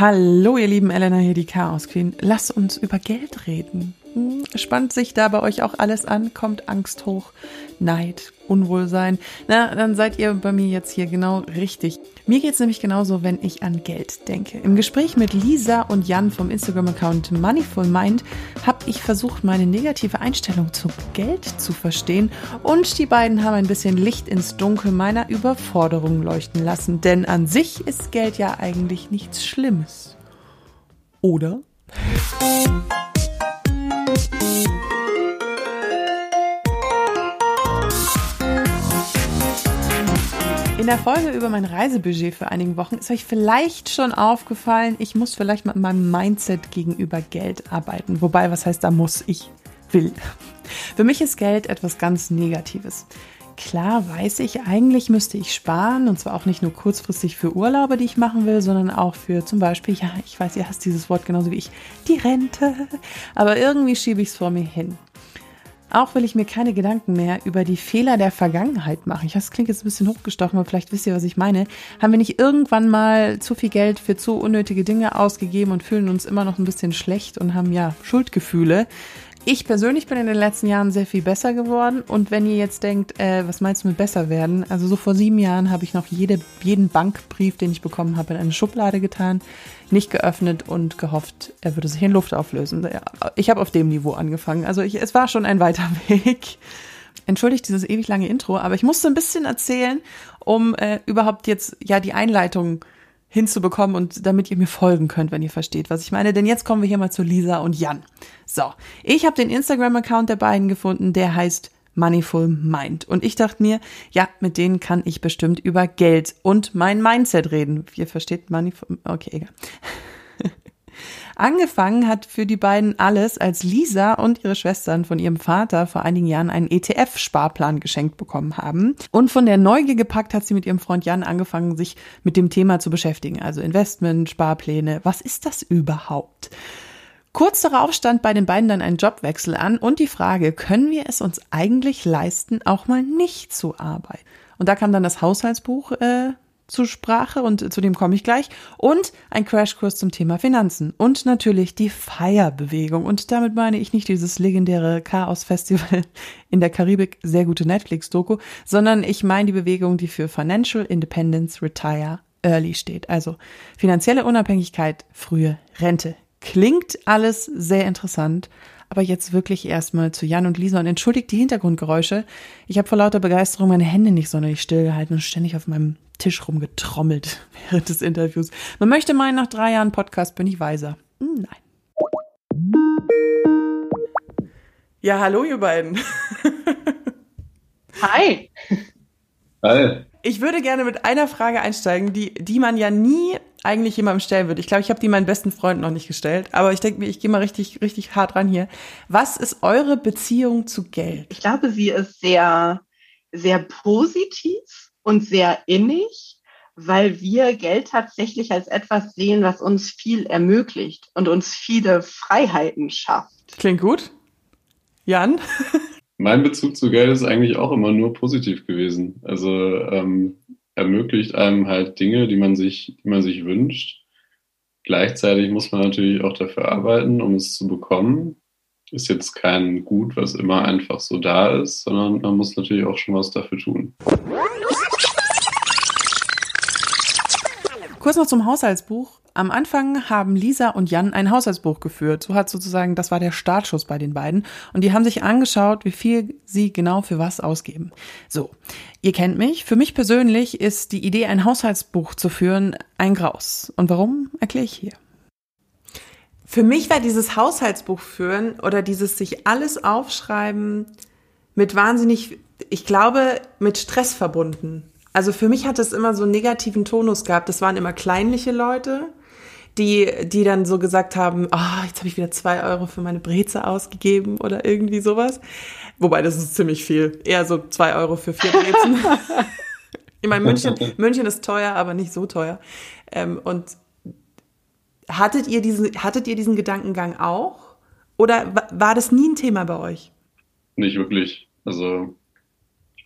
Hallo, ihr lieben Elena hier, die Chaos Queen. Lasst uns über Geld reden. Hm, spannt sich da bei euch auch alles an? Kommt Angst hoch? Neid? Unwohlsein? Na, dann seid ihr bei mir jetzt hier genau richtig. Mir geht's nämlich genauso, wenn ich an Geld denke. Im Gespräch mit Lisa und Jan vom Instagram-Account Moneyful Mind habe ich versucht, meine negative Einstellung zu Geld zu verstehen und die beiden haben ein bisschen Licht ins Dunkel meiner Überforderung leuchten lassen. Denn an sich ist Geld ja eigentlich nichts Schlimmes. Oder? In der Folge über mein Reisebudget für einigen Wochen ist euch vielleicht schon aufgefallen, ich muss vielleicht mit meinem Mindset gegenüber Geld arbeiten. Wobei, was heißt da muss? Ich will. Für mich ist Geld etwas ganz Negatives. Klar weiß ich, eigentlich müsste ich sparen und zwar auch nicht nur kurzfristig für Urlaube, die ich machen will, sondern auch für zum Beispiel, ja, ich weiß, ihr hasst dieses Wort genauso wie ich, die Rente. Aber irgendwie schiebe ich es vor mir hin. Auch will ich mir keine Gedanken mehr über die Fehler der Vergangenheit machen. Ich weiß, das klingt jetzt ein bisschen hochgestochen, aber vielleicht wisst ihr, was ich meine. Haben wir nicht irgendwann mal zu viel Geld für zu unnötige Dinge ausgegeben und fühlen uns immer noch ein bisschen schlecht und haben ja Schuldgefühle? Ich persönlich bin in den letzten Jahren sehr viel besser geworden. Und wenn ihr jetzt denkt, äh, was meinst du mit besser werden? Also so vor sieben Jahren habe ich noch jede, jeden Bankbrief, den ich bekommen habe, in eine Schublade getan, nicht geöffnet und gehofft, er würde sich in Luft auflösen. Ich habe auf dem Niveau angefangen. Also ich, es war schon ein weiter Weg. Entschuldigt dieses ewig lange Intro, aber ich musste ein bisschen erzählen, um äh, überhaupt jetzt ja die Einleitung hinzubekommen und damit ihr mir folgen könnt, wenn ihr versteht, was ich meine. Denn jetzt kommen wir hier mal zu Lisa und Jan. So, ich habe den Instagram-Account der beiden gefunden, der heißt Moneyful Mind. Und ich dachte mir, ja, mit denen kann ich bestimmt über Geld und mein Mindset reden. Ihr versteht Moneyful, okay, egal. Angefangen hat für die beiden alles, als Lisa und ihre Schwestern von ihrem Vater vor einigen Jahren einen ETF-Sparplan geschenkt bekommen haben. Und von der Neugier gepackt hat sie mit ihrem Freund Jan angefangen, sich mit dem Thema zu beschäftigen. Also Investment, Sparpläne. Was ist das überhaupt? Kurz darauf stand bei den beiden dann ein Jobwechsel an und die Frage, können wir es uns eigentlich leisten, auch mal nicht zu arbeiten? Und da kam dann das Haushaltsbuch äh, zur Sprache und zu dem komme ich gleich. Und ein Crashkurs zum Thema Finanzen. Und natürlich die Feierbewegung. Und damit meine ich nicht dieses legendäre Chaos-Festival in der Karibik, sehr gute Netflix-Doku, sondern ich meine die Bewegung, die für Financial Independence Retire Early steht. Also finanzielle Unabhängigkeit, frühe Rente. Klingt alles sehr interessant, aber jetzt wirklich erstmal zu Jan und Lisa und entschuldigt die Hintergrundgeräusche. Ich habe vor lauter Begeisterung meine Hände nicht sonderlich stillgehalten und ständig auf meinem Tisch rumgetrommelt während des Interviews. Man möchte meinen, nach drei Jahren Podcast bin ich weiser. Hm, nein. Ja, hallo ihr beiden. Hi. Hi. Ich würde gerne mit einer Frage einsteigen, die, die man ja nie eigentlich jemandem stellen würde. Ich glaube, ich habe die meinen besten Freunden noch nicht gestellt, aber ich denke mir, ich gehe mal richtig, richtig hart ran hier. Was ist eure Beziehung zu Geld? Ich glaube, sie ist sehr, sehr positiv und sehr innig, weil wir Geld tatsächlich als etwas sehen, was uns viel ermöglicht und uns viele Freiheiten schafft. Klingt gut. Jan? Mein Bezug zu Geld ist eigentlich auch immer nur positiv gewesen. Also ähm, ermöglicht einem halt Dinge, die man sich, die man sich wünscht. Gleichzeitig muss man natürlich auch dafür arbeiten, um es zu bekommen. Ist jetzt kein Gut, was immer einfach so da ist, sondern man muss natürlich auch schon was dafür tun. Kurz noch zum Haushaltsbuch. Am Anfang haben Lisa und Jan ein Haushaltsbuch geführt. So hat sozusagen, das war der Startschuss bei den beiden. Und die haben sich angeschaut, wie viel sie genau für was ausgeben. So, ihr kennt mich. Für mich persönlich ist die Idee, ein Haushaltsbuch zu führen, ein Graus. Und warum, erkläre ich hier. Für mich war dieses Haushaltsbuch führen oder dieses sich alles aufschreiben mit wahnsinnig, ich glaube, mit Stress verbunden. Also für mich hat es immer so einen negativen Tonus gehabt. Das waren immer kleinliche Leute die, die dann so gesagt haben, oh, jetzt habe ich wieder zwei Euro für meine Breze ausgegeben oder irgendwie sowas. Wobei, das ist ziemlich viel. Eher so zwei Euro für vier Brezen. ich meine, München, München ist teuer, aber nicht so teuer. Ähm, und hattet ihr, diesen, hattet ihr diesen Gedankengang auch? Oder war das nie ein Thema bei euch? Nicht wirklich. Also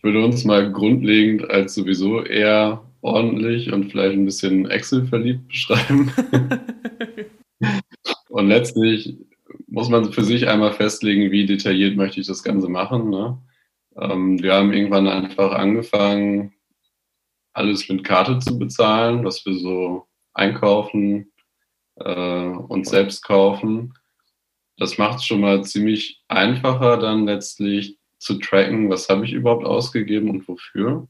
würde uns mal grundlegend als sowieso eher ordentlich und vielleicht ein bisschen Excel verliebt beschreiben. und letztlich muss man für sich einmal festlegen, wie detailliert möchte ich das Ganze machen. Ne? Ähm, wir haben irgendwann einfach angefangen, alles mit Karte zu bezahlen, was wir so einkaufen äh, und selbst kaufen. Das macht es schon mal ziemlich einfacher, dann letztlich zu tracken, was habe ich überhaupt ausgegeben und wofür.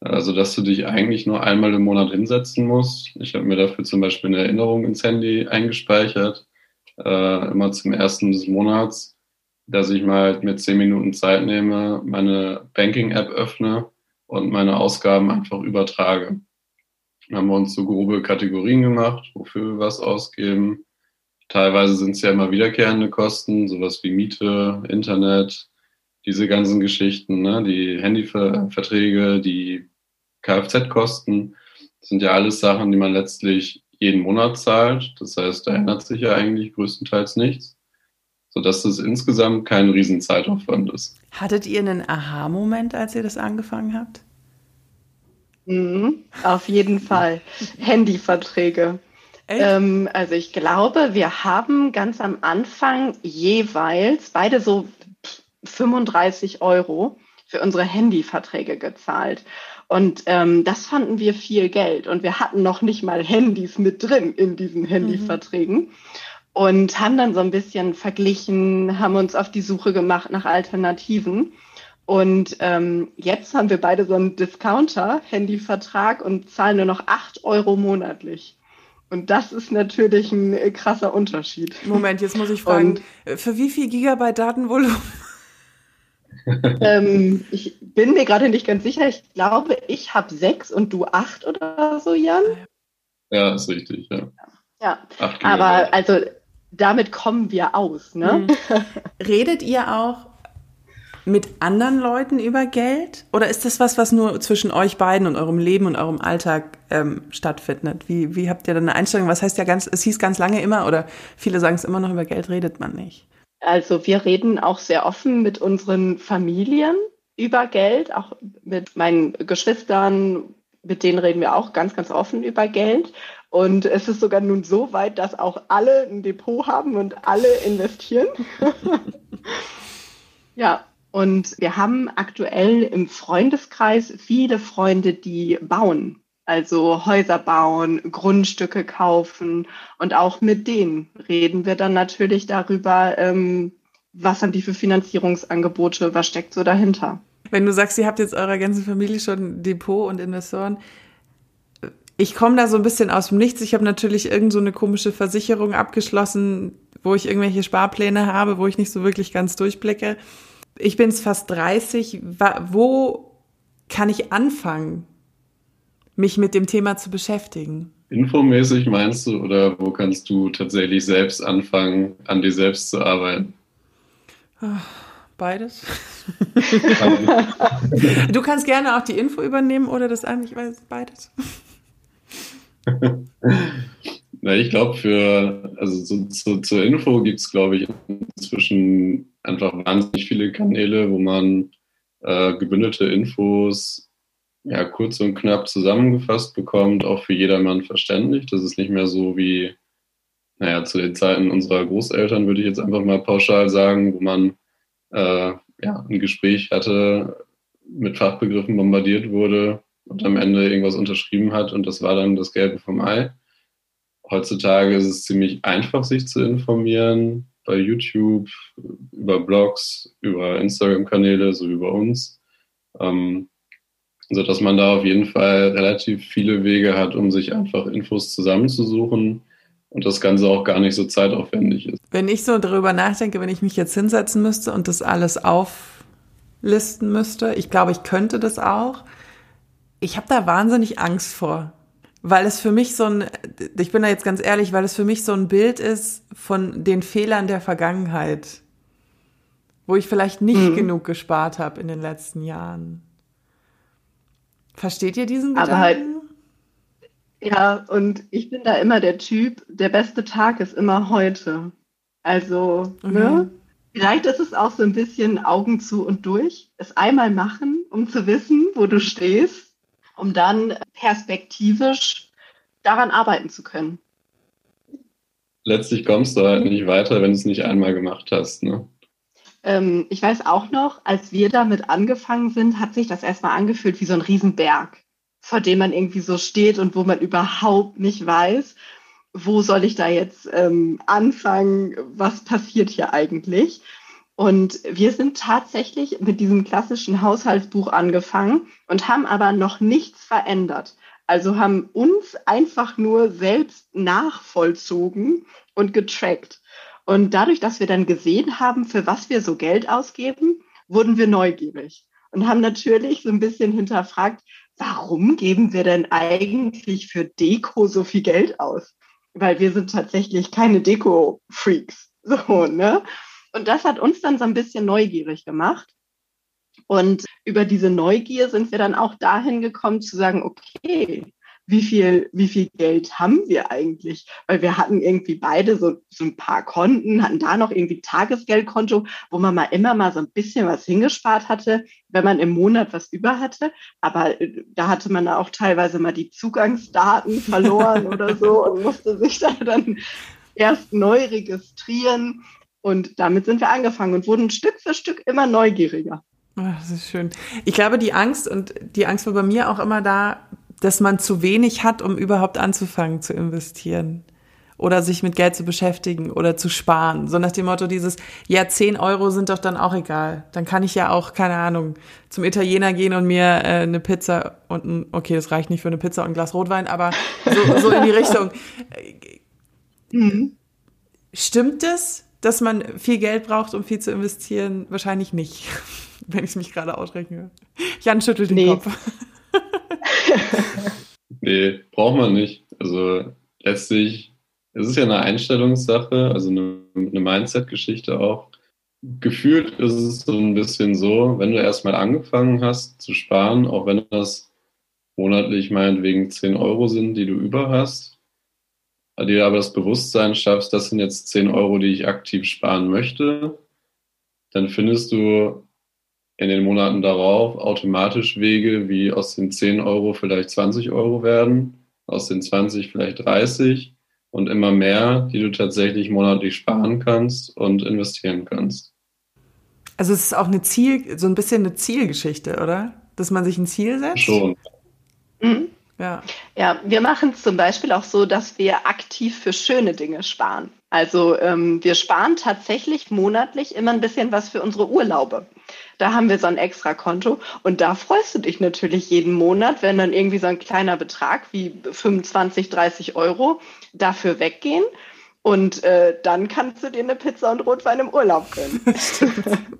Also, dass du dich eigentlich nur einmal im Monat hinsetzen musst. Ich habe mir dafür zum Beispiel eine Erinnerung ins Handy eingespeichert, äh, immer zum ersten des Monats, dass ich mal mit zehn Minuten Zeit nehme, meine Banking-App öffne und meine Ausgaben einfach übertrage. Dann haben wir uns so grobe Kategorien gemacht, wofür wir was ausgeben. Teilweise sind es ja immer wiederkehrende Kosten, sowas wie Miete, Internet, diese ganzen Geschichten, ne? die Handyverträge, die Kfz-Kosten, sind ja alles Sachen, die man letztlich jeden Monat zahlt. Das heißt, da ändert sich ja eigentlich größtenteils nichts, sodass das insgesamt kein Riesenzeitaufwand ist. Hattet ihr einen Aha-Moment, als ihr das angefangen habt? Mhm, auf jeden Fall. Handyverträge. Ähm, also ich glaube, wir haben ganz am Anfang jeweils beide so 35 Euro für unsere Handyverträge gezahlt. Und ähm, das fanden wir viel Geld. Und wir hatten noch nicht mal Handys mit drin in diesen Handyverträgen. Mhm. Und haben dann so ein bisschen verglichen, haben uns auf die Suche gemacht nach Alternativen. Und ähm, jetzt haben wir beide so einen Discounter-Handyvertrag und zahlen nur noch 8 Euro monatlich. Und das ist natürlich ein krasser Unterschied. Moment, jetzt muss ich fragen, und, für wie viel Gigabyte Datenvolumen ähm, ich bin mir gerade nicht ganz sicher. Ich glaube, ich habe sechs und du acht oder so, Jan. Ja, ist richtig, ja. Ja, aber also damit kommen wir aus. Ne? Mhm. Redet ihr auch mit anderen Leuten über Geld? Oder ist das was, was nur zwischen euch beiden und eurem Leben und eurem Alltag ähm, stattfindet? Wie, wie habt ihr da eine Einstellung? Was heißt ja ganz, es hieß ganz lange immer, oder viele sagen es immer noch, über Geld redet man nicht. Also wir reden auch sehr offen mit unseren Familien über Geld, auch mit meinen Geschwistern, mit denen reden wir auch ganz, ganz offen über Geld. Und es ist sogar nun so weit, dass auch alle ein Depot haben und alle investieren. ja, und wir haben aktuell im Freundeskreis viele Freunde, die bauen. Also Häuser bauen, Grundstücke kaufen und auch mit denen reden wir dann natürlich darüber, ähm, was haben die für Finanzierungsangebote, was steckt so dahinter. Wenn du sagst, ihr habt jetzt eurer ganzen Familie schon Depot und Investoren, ich komme da so ein bisschen aus dem Nichts. Ich habe natürlich irgend so eine komische Versicherung abgeschlossen, wo ich irgendwelche Sparpläne habe, wo ich nicht so wirklich ganz durchblicke. Ich bin jetzt fast 30. Wo kann ich anfangen? Mich mit dem Thema zu beschäftigen. Infomäßig meinst du oder wo kannst du tatsächlich selbst anfangen, an dir selbst zu arbeiten? Beides. du kannst gerne auch die Info übernehmen oder das eigentlich beides. Na, ich glaube, für, also zu, zu, zur Info gibt es, glaube ich, inzwischen einfach wahnsinnig viele Kanäle, wo man äh, gebündelte Infos ja, kurz und knapp zusammengefasst bekommt, auch für jedermann verständlich. Das ist nicht mehr so wie, naja, zu den Zeiten unserer Großeltern, würde ich jetzt einfach mal pauschal sagen, wo man äh, ja, ein Gespräch hatte, mit Fachbegriffen bombardiert wurde und am Ende irgendwas unterschrieben hat und das war dann das Gelbe vom Ei. Heutzutage ist es ziemlich einfach, sich zu informieren bei YouTube, über Blogs, über Instagram-Kanäle, so wie bei uns. Ähm, so dass man da auf jeden Fall relativ viele Wege hat, um sich einfach Infos zusammenzusuchen und das Ganze auch gar nicht so zeitaufwendig ist. Wenn ich so darüber nachdenke, wenn ich mich jetzt hinsetzen müsste und das alles auflisten müsste, ich glaube, ich könnte das auch. Ich habe da wahnsinnig Angst vor, weil es für mich so ein, ich bin da jetzt ganz ehrlich, weil es für mich so ein Bild ist von den Fehlern der Vergangenheit, wo ich vielleicht nicht mhm. genug gespart habe in den letzten Jahren. Versteht ihr diesen Gedanken? Aber halt, ja, und ich bin da immer der Typ, der beste Tag ist immer heute. Also, okay. ne? Vielleicht ist es auch so ein bisschen Augen zu und durch, es einmal machen, um zu wissen, wo du stehst, um dann perspektivisch daran arbeiten zu können. letztlich kommst du halt nicht weiter, wenn du es nicht einmal gemacht hast. Ne? Ähm, ich weiß auch noch, als wir damit angefangen sind, hat sich das erstmal angefühlt wie so ein Riesenberg, vor dem man irgendwie so steht und wo man überhaupt nicht weiß, wo soll ich da jetzt ähm, anfangen, was passiert hier eigentlich. Und wir sind tatsächlich mit diesem klassischen Haushaltsbuch angefangen und haben aber noch nichts verändert. Also haben uns einfach nur selbst nachvollzogen und getrackt. Und dadurch, dass wir dann gesehen haben, für was wir so Geld ausgeben, wurden wir neugierig und haben natürlich so ein bisschen hinterfragt, warum geben wir denn eigentlich für Deko so viel Geld aus? Weil wir sind tatsächlich keine Deko-Freaks. So, ne? Und das hat uns dann so ein bisschen neugierig gemacht. Und über diese Neugier sind wir dann auch dahin gekommen zu sagen, okay, wie viel, wie viel Geld haben wir eigentlich? Weil wir hatten irgendwie beide so, so ein paar Konten, hatten da noch irgendwie Tagesgeldkonto, wo man mal immer mal so ein bisschen was hingespart hatte, wenn man im Monat was über hatte. Aber äh, da hatte man auch teilweise mal die Zugangsdaten verloren oder so und musste sich da dann erst neu registrieren. Und damit sind wir angefangen und wurden Stück für Stück immer neugieriger. Ach, das ist schön. Ich glaube, die Angst und die Angst war bei mir auch immer da, dass man zu wenig hat, um überhaupt anzufangen zu investieren oder sich mit Geld zu beschäftigen oder zu sparen. So nach dem Motto dieses, ja, 10 Euro sind doch dann auch egal. Dann kann ich ja auch, keine Ahnung, zum Italiener gehen und mir äh, eine Pizza und ein, okay, das reicht nicht für eine Pizza und ein Glas Rotwein, aber so, so in die Richtung. Mhm. Stimmt es, dass man viel Geld braucht, um viel zu investieren? Wahrscheinlich nicht, wenn ich mich gerade ausrechne. Jan schüttelt den nee. Kopf. nee, braucht man nicht. Also letztlich, es ist ja eine Einstellungssache, also eine, eine Mindset-Geschichte auch. Gefühlt ist es so ein bisschen so, wenn du erstmal angefangen hast zu sparen, auch wenn das monatlich meinetwegen 10 Euro sind, die du über hast, dir aber das Bewusstsein schaffst, das sind jetzt 10 Euro, die ich aktiv sparen möchte, dann findest du in den Monaten darauf automatisch Wege, wie aus den 10 Euro vielleicht 20 Euro werden, aus den 20 vielleicht 30 und immer mehr, die du tatsächlich monatlich sparen kannst und investieren kannst. Also es ist auch eine Ziel, so ein bisschen eine Zielgeschichte, oder? Dass man sich ein Ziel setzt? Schon. Mhm. Ja. ja, wir machen es zum Beispiel auch so, dass wir aktiv für schöne Dinge sparen. Also ähm, wir sparen tatsächlich monatlich immer ein bisschen was für unsere Urlaube. Da haben wir so ein extra Konto und da freust du dich natürlich jeden Monat, wenn dann irgendwie so ein kleiner Betrag wie 25, 30 Euro dafür weggehen. Und äh, dann kannst du dir eine Pizza und Rotwein im Urlaub gönnen.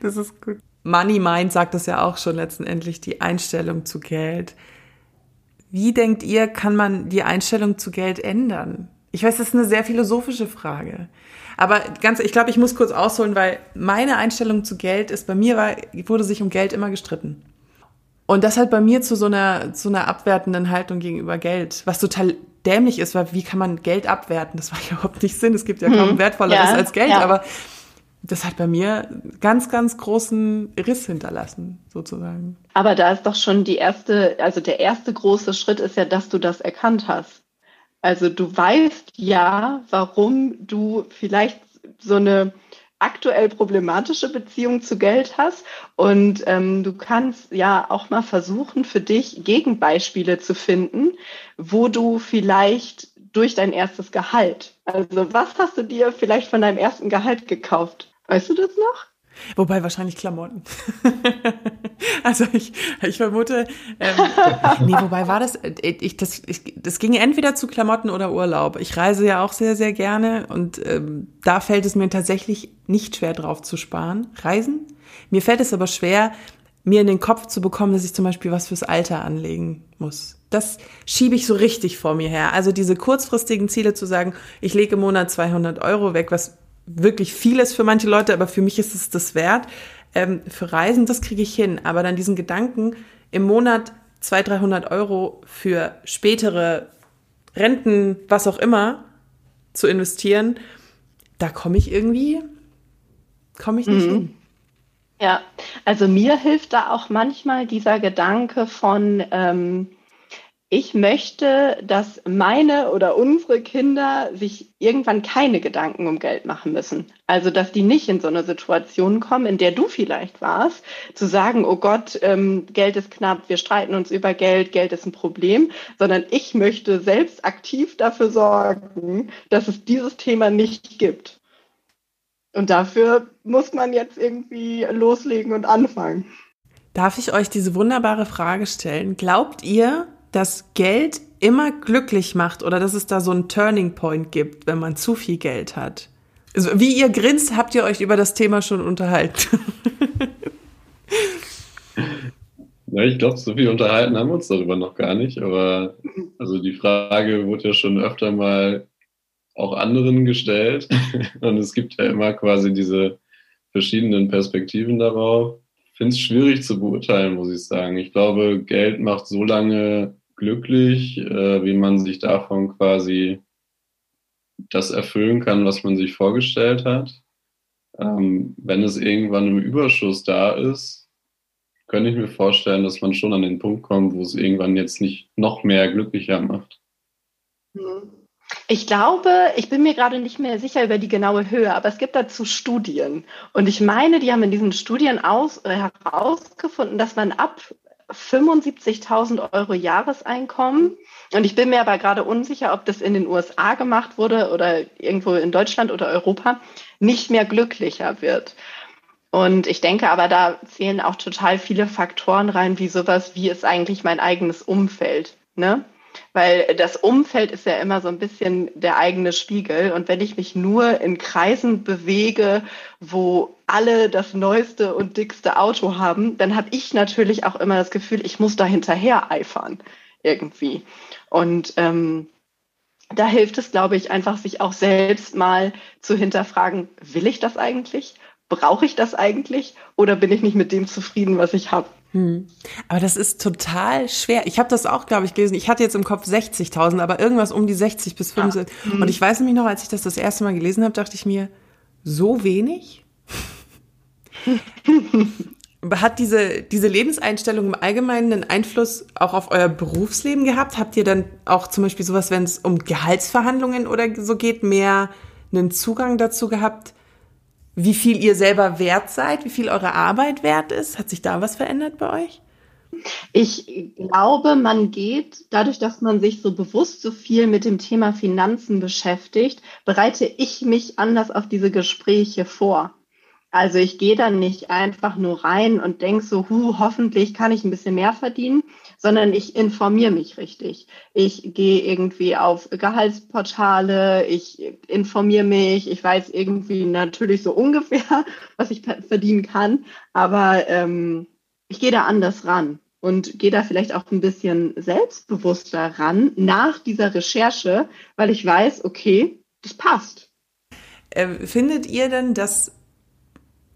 das ist gut. Money Mind sagt das ja auch schon letztendlich, die Einstellung zu Geld. Wie denkt ihr, kann man die Einstellung zu Geld ändern? Ich weiß, das ist eine sehr philosophische Frage. Aber ganz, ich glaube, ich muss kurz ausholen, weil meine Einstellung zu Geld ist, bei mir war, wurde sich um Geld immer gestritten. Und das hat bei mir zu so einer, zu einer abwertenden Haltung gegenüber Geld, was total dämlich ist, weil wie kann man Geld abwerten? Das macht überhaupt nicht Sinn. Es gibt ja kaum hm. wertvolleres ja, als Geld, ja. aber das hat bei mir ganz, ganz großen Riss hinterlassen, sozusagen. Aber da ist doch schon die erste, also der erste große Schritt ist ja, dass du das erkannt hast. Also du weißt ja, warum du vielleicht so eine aktuell problematische Beziehung zu Geld hast und ähm, du kannst ja auch mal versuchen, für dich Gegenbeispiele zu finden, wo du vielleicht durch dein erstes Gehalt, also was hast du dir vielleicht von deinem ersten Gehalt gekauft? Weißt du das noch? Wobei wahrscheinlich Klamotten. also ich, ich vermute, ähm, nee, wobei war das, ich, das, ich, das ging entweder zu Klamotten oder Urlaub. Ich reise ja auch sehr, sehr gerne und ähm, da fällt es mir tatsächlich nicht schwer drauf zu sparen. Reisen? Mir fällt es aber schwer, mir in den Kopf zu bekommen, dass ich zum Beispiel was fürs Alter anlegen muss. Das schiebe ich so richtig vor mir her. Also diese kurzfristigen Ziele zu sagen, ich lege im Monat 200 Euro weg, was wirklich vieles für manche Leute, aber für mich ist es das wert. Ähm, für Reisen, das kriege ich hin. Aber dann diesen Gedanken, im Monat 200, 300 Euro für spätere Renten, was auch immer, zu investieren, da komme ich irgendwie, komme ich nicht mhm. hin. Ja, also mir hilft da auch manchmal dieser Gedanke von, ähm, ich möchte, dass meine oder unsere Kinder sich irgendwann keine Gedanken um Geld machen müssen. Also, dass die nicht in so eine Situation kommen, in der du vielleicht warst, zu sagen, oh Gott, ähm, Geld ist knapp, wir streiten uns über Geld, Geld ist ein Problem, sondern ich möchte selbst aktiv dafür sorgen, dass es dieses Thema nicht gibt. Und dafür muss man jetzt irgendwie loslegen und anfangen. Darf ich euch diese wunderbare Frage stellen? Glaubt ihr, dass Geld immer glücklich macht oder dass es da so einen Turning Point gibt, wenn man zu viel Geld hat. Also, wie ihr grinst, habt ihr euch über das Thema schon unterhalten. ja, ich glaube, so viel unterhalten haben wir uns darüber noch gar nicht, aber also die Frage wurde ja schon öfter mal auch anderen gestellt und es gibt ja immer quasi diese verschiedenen Perspektiven darauf. Ich finde es schwierig zu beurteilen, muss ich sagen. Ich glaube, Geld macht so lange glücklich, äh, wie man sich davon quasi das erfüllen kann, was man sich vorgestellt hat. Ähm, wenn es irgendwann im Überschuss da ist, könnte ich mir vorstellen, dass man schon an den Punkt kommt, wo es irgendwann jetzt nicht noch mehr glücklicher macht. Mhm. Ich glaube, ich bin mir gerade nicht mehr sicher über die genaue Höhe, aber es gibt dazu Studien. Und ich meine, die haben in diesen Studien aus, äh, herausgefunden, dass man ab 75.000 Euro Jahreseinkommen. Und ich bin mir aber gerade unsicher, ob das in den USA gemacht wurde oder irgendwo in Deutschland oder Europa, nicht mehr glücklicher wird. Und ich denke aber, da zählen auch total viele Faktoren rein, wie sowas, wie ist eigentlich mein eigenes Umfeld. Ne? Weil das Umfeld ist ja immer so ein bisschen der eigene Spiegel. Und wenn ich mich nur in Kreisen bewege, wo alle das neueste und dickste Auto haben, dann habe ich natürlich auch immer das Gefühl, ich muss da hinterher eifern irgendwie. Und ähm, da hilft es, glaube ich, einfach sich auch selbst mal zu hinterfragen, will ich das eigentlich? Brauche ich das eigentlich? Oder bin ich nicht mit dem zufrieden, was ich habe? Hm. Aber das ist total schwer. Ich habe das auch, glaube ich, gelesen. Ich hatte jetzt im Kopf 60.000, aber irgendwas um die 60 bis 75. Ja. Hm. Und ich weiß nämlich noch, als ich das das erste Mal gelesen habe, dachte ich mir, so wenig? Hat diese, diese Lebenseinstellung im Allgemeinen einen Einfluss auch auf euer Berufsleben gehabt? Habt ihr dann auch zum Beispiel sowas, wenn es um Gehaltsverhandlungen oder so geht, mehr einen Zugang dazu gehabt, wie viel ihr selber wert seid, wie viel eure Arbeit wert ist? Hat sich da was verändert bei euch? Ich glaube, man geht, dadurch, dass man sich so bewusst so viel mit dem Thema Finanzen beschäftigt, bereite ich mich anders auf diese Gespräche vor. Also ich gehe dann nicht einfach nur rein und denke so, hu, hoffentlich kann ich ein bisschen mehr verdienen, sondern ich informiere mich richtig. Ich gehe irgendwie auf Gehaltsportale, ich informiere mich, ich weiß irgendwie natürlich so ungefähr, was ich verdienen kann, aber ähm, ich gehe da anders ran und gehe da vielleicht auch ein bisschen selbstbewusster ran nach dieser Recherche, weil ich weiß, okay, das passt. Äh, findet ihr denn, dass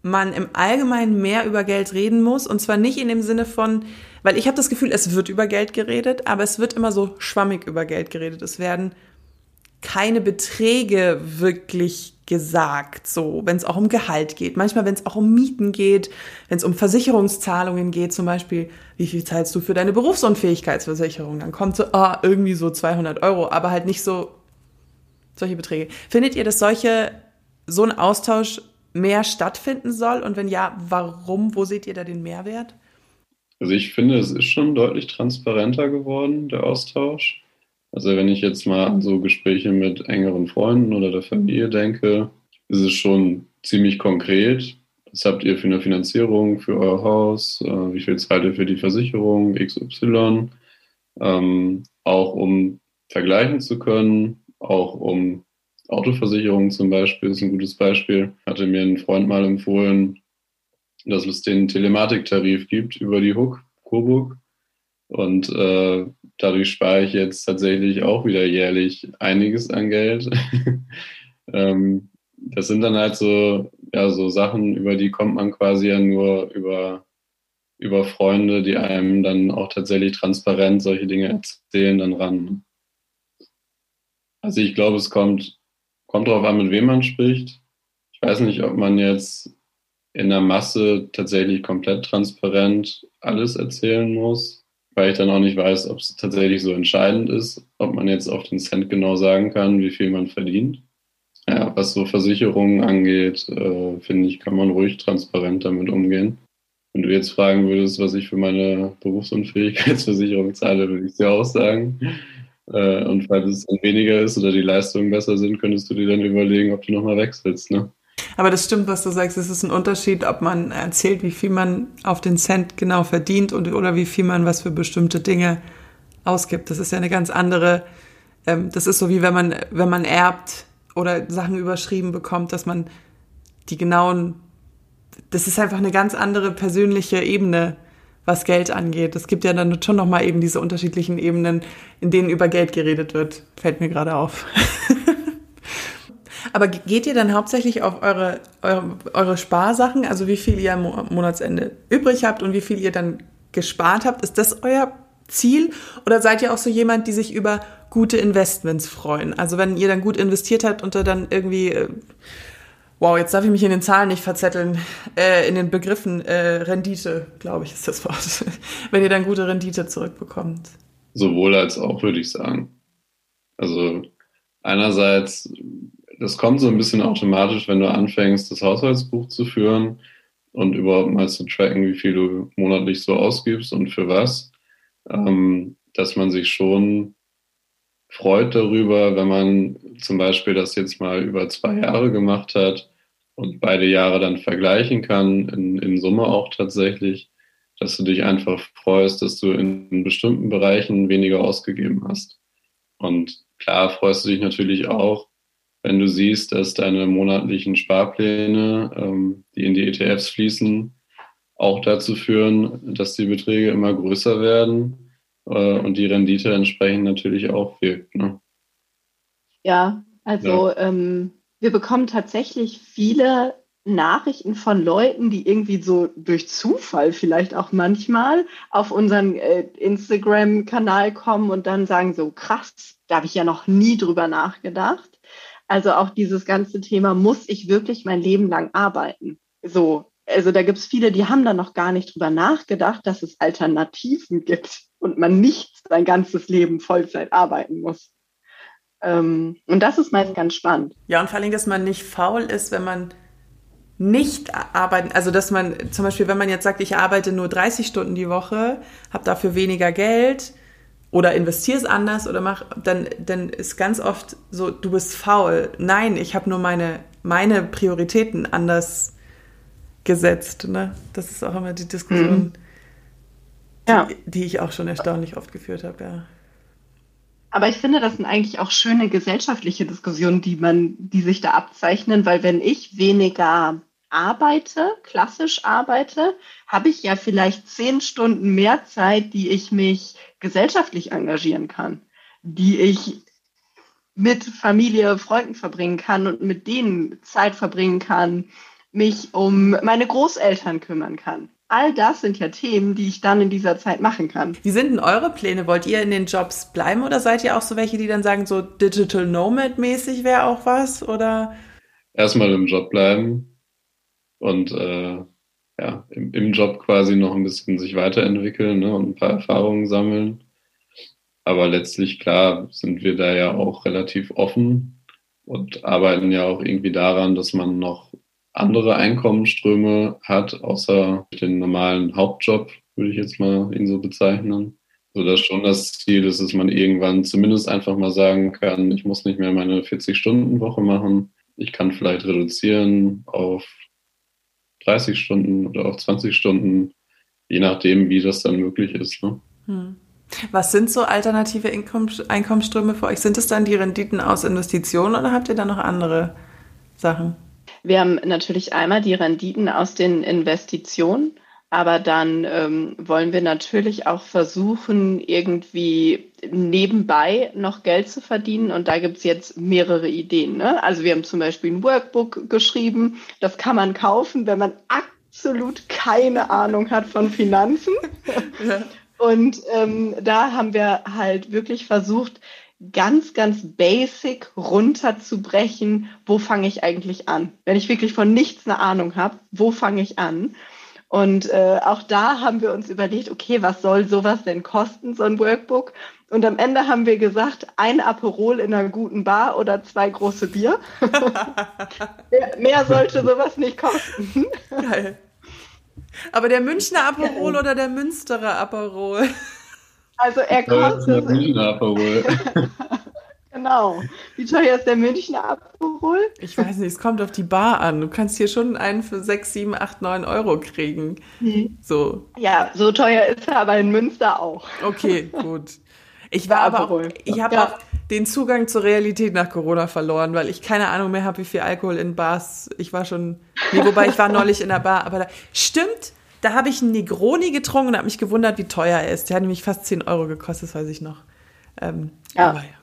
man im Allgemeinen mehr über Geld reden muss und zwar nicht in dem Sinne von, weil ich habe das Gefühl, es wird über Geld geredet, aber es wird immer so schwammig über Geld geredet. Es werden keine Beträge wirklich gesagt, so wenn es auch um Gehalt geht. Manchmal, wenn es auch um Mieten geht, wenn es um Versicherungszahlungen geht, zum Beispiel, wie viel zahlst du für deine Berufsunfähigkeitsversicherung? Dann kommt so, ah, irgendwie so 200 Euro, aber halt nicht so solche Beträge. Findet ihr, dass solche so ein Austausch mehr stattfinden soll? Und wenn ja, warum? Wo seht ihr da den Mehrwert? Also ich finde, es ist schon deutlich transparenter geworden, der Austausch. Also wenn ich jetzt mal an so Gespräche mit engeren Freunden oder der Familie denke, ist es schon ziemlich konkret. Was habt ihr für eine Finanzierung für euer Haus? Äh, wie viel zahlt ihr für die Versicherung XY? Ähm, auch um vergleichen zu können, auch um Autoversicherung zum Beispiel ist ein gutes Beispiel. Hatte mir ein Freund mal empfohlen, dass es den Telematiktarif gibt über die Hook, Coburg. Und äh, dadurch spare ich jetzt tatsächlich auch wieder jährlich einiges an Geld. ähm, das sind dann halt so, ja, so Sachen, über die kommt man quasi ja nur über, über Freunde, die einem dann auch tatsächlich transparent solche Dinge erzählen, dann ran. Also ich glaube, es kommt, kommt darauf an, mit wem man spricht. Ich weiß nicht, ob man jetzt in der Masse tatsächlich komplett transparent alles erzählen muss. weil ich dann auch nicht weiß, ob es tatsächlich so entscheidend ist, ob man jetzt auf den Cent genau sagen kann, wie viel man verdient. Ja, was so Versicherungen angeht, äh, finde ich, kann man ruhig transparent damit umgehen. Wenn du jetzt fragen würdest, was ich für meine Berufsunfähigkeitsversicherung zahle, würde ich dir auch sagen. Äh, und falls es dann weniger ist oder die Leistungen besser sind, könntest du dir dann überlegen, ob du nochmal wechselst. Ne? Aber das stimmt, was du sagst. Es ist ein Unterschied, ob man erzählt, wie viel man auf den Cent genau verdient und, oder wie viel man was für bestimmte Dinge ausgibt. Das ist ja eine ganz andere, ähm, das ist so wie wenn man, wenn man erbt oder Sachen überschrieben bekommt, dass man die genauen, das ist einfach eine ganz andere persönliche Ebene, was Geld angeht. Es gibt ja dann schon nochmal eben diese unterschiedlichen Ebenen, in denen über Geld geredet wird. Fällt mir gerade auf. Aber geht ihr dann hauptsächlich auf eure, eure, eure Sparsachen, also wie viel ihr am Monatsende übrig habt und wie viel ihr dann gespart habt? Ist das euer Ziel? Oder seid ihr auch so jemand, die sich über gute Investments freuen? Also wenn ihr dann gut investiert habt und dann irgendwie, äh, wow, jetzt darf ich mich in den Zahlen nicht verzetteln, äh, in den Begriffen äh, Rendite, glaube ich, ist das Wort. wenn ihr dann gute Rendite zurückbekommt. Sowohl als auch, würde ich sagen. Also einerseits das kommt so ein bisschen automatisch, wenn du anfängst, das Haushaltsbuch zu führen und überhaupt mal zu tracken, wie viel du monatlich so ausgibst und für was, ähm, dass man sich schon freut darüber, wenn man zum Beispiel das jetzt mal über zwei Jahre gemacht hat und beide Jahre dann vergleichen kann, in, in Summe auch tatsächlich, dass du dich einfach freust, dass du in bestimmten Bereichen weniger ausgegeben hast. Und klar freust du dich natürlich auch, wenn du siehst, dass deine monatlichen Sparpläne, ähm, die in die ETFs fließen, auch dazu führen, dass die Beträge immer größer werden äh, und die Rendite entsprechend natürlich auch wirkt. Ne? Ja, also ja. Ähm, wir bekommen tatsächlich viele Nachrichten von Leuten, die irgendwie so durch Zufall vielleicht auch manchmal auf unseren äh, Instagram-Kanal kommen und dann sagen so, krass, da habe ich ja noch nie drüber nachgedacht. Also auch dieses ganze Thema, muss ich wirklich mein Leben lang arbeiten? So, also da gibt es viele, die haben da noch gar nicht drüber nachgedacht, dass es Alternativen gibt und man nicht sein ganzes Leben Vollzeit arbeiten muss. Ähm, und das ist meist ganz spannend. Ja, und vor allem, dass man nicht faul ist, wenn man nicht arbeiten, also dass man zum Beispiel, wenn man jetzt sagt, ich arbeite nur 30 Stunden die Woche, habe dafür weniger Geld, oder investier es anders oder mach, dann, dann ist ganz oft so, du bist faul. Nein, ich habe nur meine, meine Prioritäten anders gesetzt. Ne? Das ist auch immer die Diskussion, mhm. ja. die, die, ich auch schon erstaunlich oft geführt habe, ja. Aber ich finde, das sind eigentlich auch schöne gesellschaftliche Diskussionen, die man, die sich da abzeichnen, weil wenn ich weniger arbeite, klassisch arbeite, habe ich ja vielleicht zehn Stunden mehr Zeit, die ich mich gesellschaftlich engagieren kann, die ich mit Familie, Freunden verbringen kann und mit denen Zeit verbringen kann, mich um meine Großeltern kümmern kann. All das sind ja Themen, die ich dann in dieser Zeit machen kann. Wie sind denn eure Pläne? Wollt ihr in den Jobs bleiben oder seid ihr auch so welche, die dann sagen, so Digital Nomad mäßig wäre auch was? Oder? Erstmal im Job bleiben, und äh, ja, im, im, Job quasi noch ein bisschen sich weiterentwickeln ne, und ein paar Erfahrungen sammeln. Aber letztlich, klar, sind wir da ja auch relativ offen und arbeiten ja auch irgendwie daran, dass man noch andere Einkommensströme hat, außer den normalen Hauptjob, würde ich jetzt mal ihn so bezeichnen. So dass schon das Ziel ist, dass man irgendwann zumindest einfach mal sagen kann, ich muss nicht mehr meine 40-Stunden-Woche machen. Ich kann vielleicht reduzieren auf 30 Stunden oder auch 20 Stunden, je nachdem, wie das dann möglich ist. Ne? Hm. Was sind so alternative Einkommensströme für euch? Sind es dann die Renditen aus Investitionen oder habt ihr da noch andere Sachen? Wir haben natürlich einmal die Renditen aus den Investitionen. Aber dann ähm, wollen wir natürlich auch versuchen, irgendwie nebenbei noch Geld zu verdienen. Und da gibt's jetzt mehrere Ideen. Ne? Also wir haben zum Beispiel ein Workbook geschrieben. Das kann man kaufen, wenn man absolut keine Ahnung hat von Finanzen. Und ähm, da haben wir halt wirklich versucht, ganz, ganz basic runterzubrechen, wo fange ich eigentlich an? Wenn ich wirklich von nichts eine Ahnung habe, wo fange ich an? Und äh, auch da haben wir uns überlegt, okay, was soll sowas denn kosten, so ein Workbook? Und am Ende haben wir gesagt, ein Aperol in einer guten Bar oder zwei große Bier. mehr, mehr, sollte sowas nicht kosten. Geil. Aber der Münchner Aperol oder der Münsterer Aperol? Also er kostet. Der Münchner Aperol. Genau. Wie teuer ist der Münchner Aperol? Ich weiß nicht, es kommt auf die Bar an. Du kannst hier schon einen für 6, 7, 8, 9 Euro kriegen. Mhm. So. Ja, so teuer ist er aber in Münster auch. Okay, gut. Ich war aber auch, ich habe ja. auch den Zugang zur Realität nach Corona verloren, weil ich keine Ahnung mehr habe, wie viel Alkohol in Bars. Ich war schon, nee, wobei ich war neulich in der Bar, aber da, stimmt, da habe ich einen Negroni getrunken und habe mich gewundert, wie teuer er ist. Der hat nämlich fast 10 Euro gekostet, das weiß ich noch. Ähm, ja. Aber ja.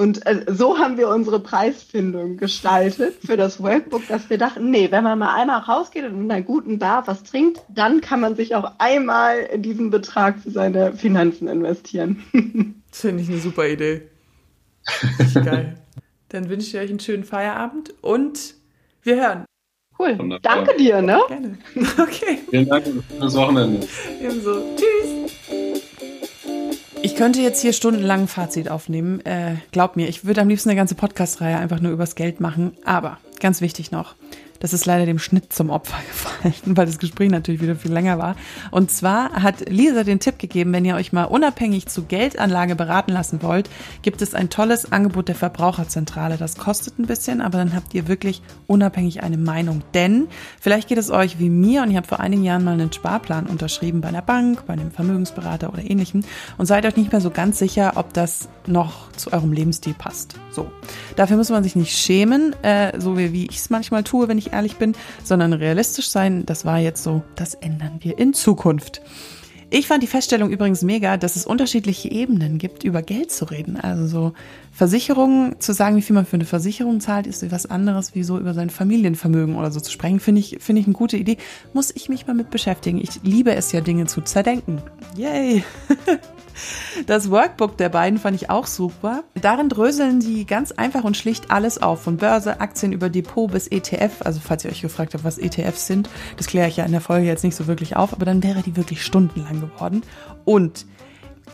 Und äh, so haben wir unsere Preisfindung gestaltet für das Workbook, dass wir dachten, nee, wenn man mal einmal rausgeht und in einer guten Bar was trinkt, dann kann man sich auch einmal in diesen Betrag für seine Finanzen investieren. das finde ich eine super Idee. Geil. Dann wünsche ich euch einen schönen Feierabend und wir hören. Cool. Wunderbar. Danke dir, ne? Gerne. Okay. Vielen Dank fürs Wochenende. Ebenso. Tschüss. Ich könnte jetzt hier stundenlang ein Fazit aufnehmen. Äh, glaub mir, ich würde am liebsten eine ganze Podcast-Reihe einfach nur übers Geld machen. Aber ganz wichtig noch, das ist leider dem Schnitt zum Opfer gefallen, weil das Gespräch natürlich wieder viel länger war. Und zwar hat Lisa den Tipp gegeben, wenn ihr euch mal unabhängig zu Geldanlage beraten lassen wollt, gibt es ein tolles Angebot der Verbraucherzentrale. Das kostet ein bisschen, aber dann habt ihr wirklich unabhängig eine Meinung. Denn vielleicht geht es euch wie mir und ihr habt vor einigen Jahren mal einen Sparplan unterschrieben bei einer Bank, bei einem Vermögensberater oder ähnlichem und seid euch nicht mehr so ganz sicher, ob das noch zu eurem Lebensstil passt. So. Dafür muss man sich nicht schämen, äh, so wie, wie ich es manchmal tue, wenn ich ehrlich bin, sondern realistisch sein. Das war jetzt so, das ändern wir in Zukunft. Ich fand die Feststellung übrigens mega, dass es unterschiedliche Ebenen gibt, über Geld zu reden. Also so Versicherungen, zu sagen, wie viel man für eine Versicherung zahlt, ist etwas anderes, wie so über sein Familienvermögen oder so zu sprechen, finde ich, finde ich eine gute Idee. Muss ich mich mal mit beschäftigen. Ich liebe es ja, Dinge zu zerdenken. Yay! Das Workbook der beiden fand ich auch super. Darin dröseln sie ganz einfach und schlicht alles auf, von Börse, Aktien über Depot bis ETF. Also falls ihr euch gefragt habt, was ETFs sind, das kläre ich ja in der Folge jetzt nicht so wirklich auf, aber dann wäre die wirklich stundenlang geworden. Und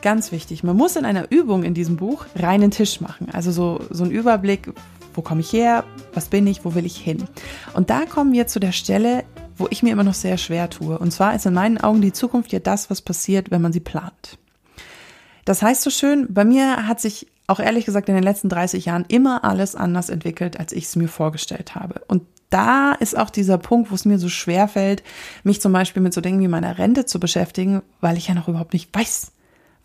ganz wichtig, man muss in einer Übung in diesem Buch reinen Tisch machen. Also so, so ein Überblick, wo komme ich her, was bin ich, wo will ich hin. Und da kommen wir zu der Stelle, wo ich mir immer noch sehr schwer tue. Und zwar ist in meinen Augen die Zukunft ja das, was passiert, wenn man sie plant. Das heißt so schön, bei mir hat sich auch ehrlich gesagt in den letzten 30 Jahren immer alles anders entwickelt, als ich es mir vorgestellt habe. Und da ist auch dieser Punkt, wo es mir so schwer fällt, mich zum Beispiel mit so Dingen wie meiner Rente zu beschäftigen, weil ich ja noch überhaupt nicht weiß,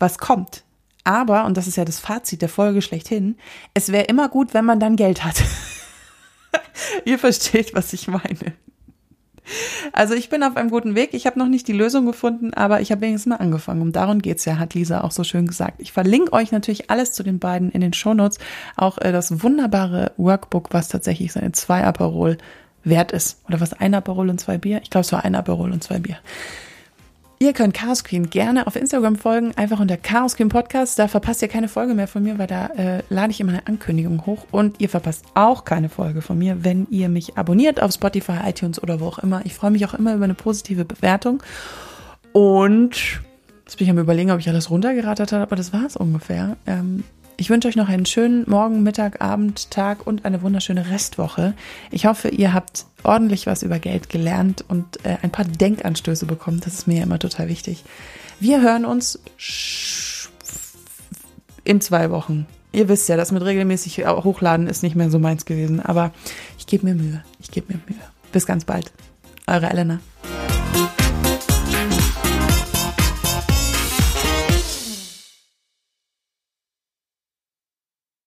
was kommt. Aber, und das ist ja das Fazit der Folge schlechthin, es wäre immer gut, wenn man dann Geld hat. Ihr versteht, was ich meine. Also ich bin auf einem guten Weg. Ich habe noch nicht die Lösung gefunden, aber ich habe wenigstens mal angefangen. Um darum geht's ja, hat Lisa auch so schön gesagt. Ich verlinke euch natürlich alles zu den beiden in den Shownotes. Auch äh, das wunderbare Workbook, was tatsächlich seine zwei Aperol wert ist. Oder was ein Aperol und zwei Bier? Ich glaube, es war ein Aperol und zwei Bier. Ihr könnt Chaos Queen gerne auf Instagram folgen, einfach unter Chaos Queen Podcast. Da verpasst ihr keine Folge mehr von mir, weil da äh, lade ich immer eine Ankündigung hoch. Und ihr verpasst auch keine Folge von mir, wenn ihr mich abonniert auf Spotify, iTunes oder wo auch immer. Ich freue mich auch immer über eine positive Bewertung. Und jetzt bin ich am überlegen, ob ich alles runtergerattert habe, aber das war es ungefähr. Ähm, ich wünsche euch noch einen schönen Morgen, Mittag, Abend, Tag und eine wunderschöne Restwoche. Ich hoffe, ihr habt ordentlich was über Geld gelernt und äh, ein paar Denkanstöße bekommen. Das ist mir ja immer total wichtig. Wir hören uns in zwei Wochen. Ihr wisst ja, das mit regelmäßig hochladen ist nicht mehr so meins gewesen, aber ich gebe mir Mühe. Ich gebe mir Mühe. Bis ganz bald. Eure Elena.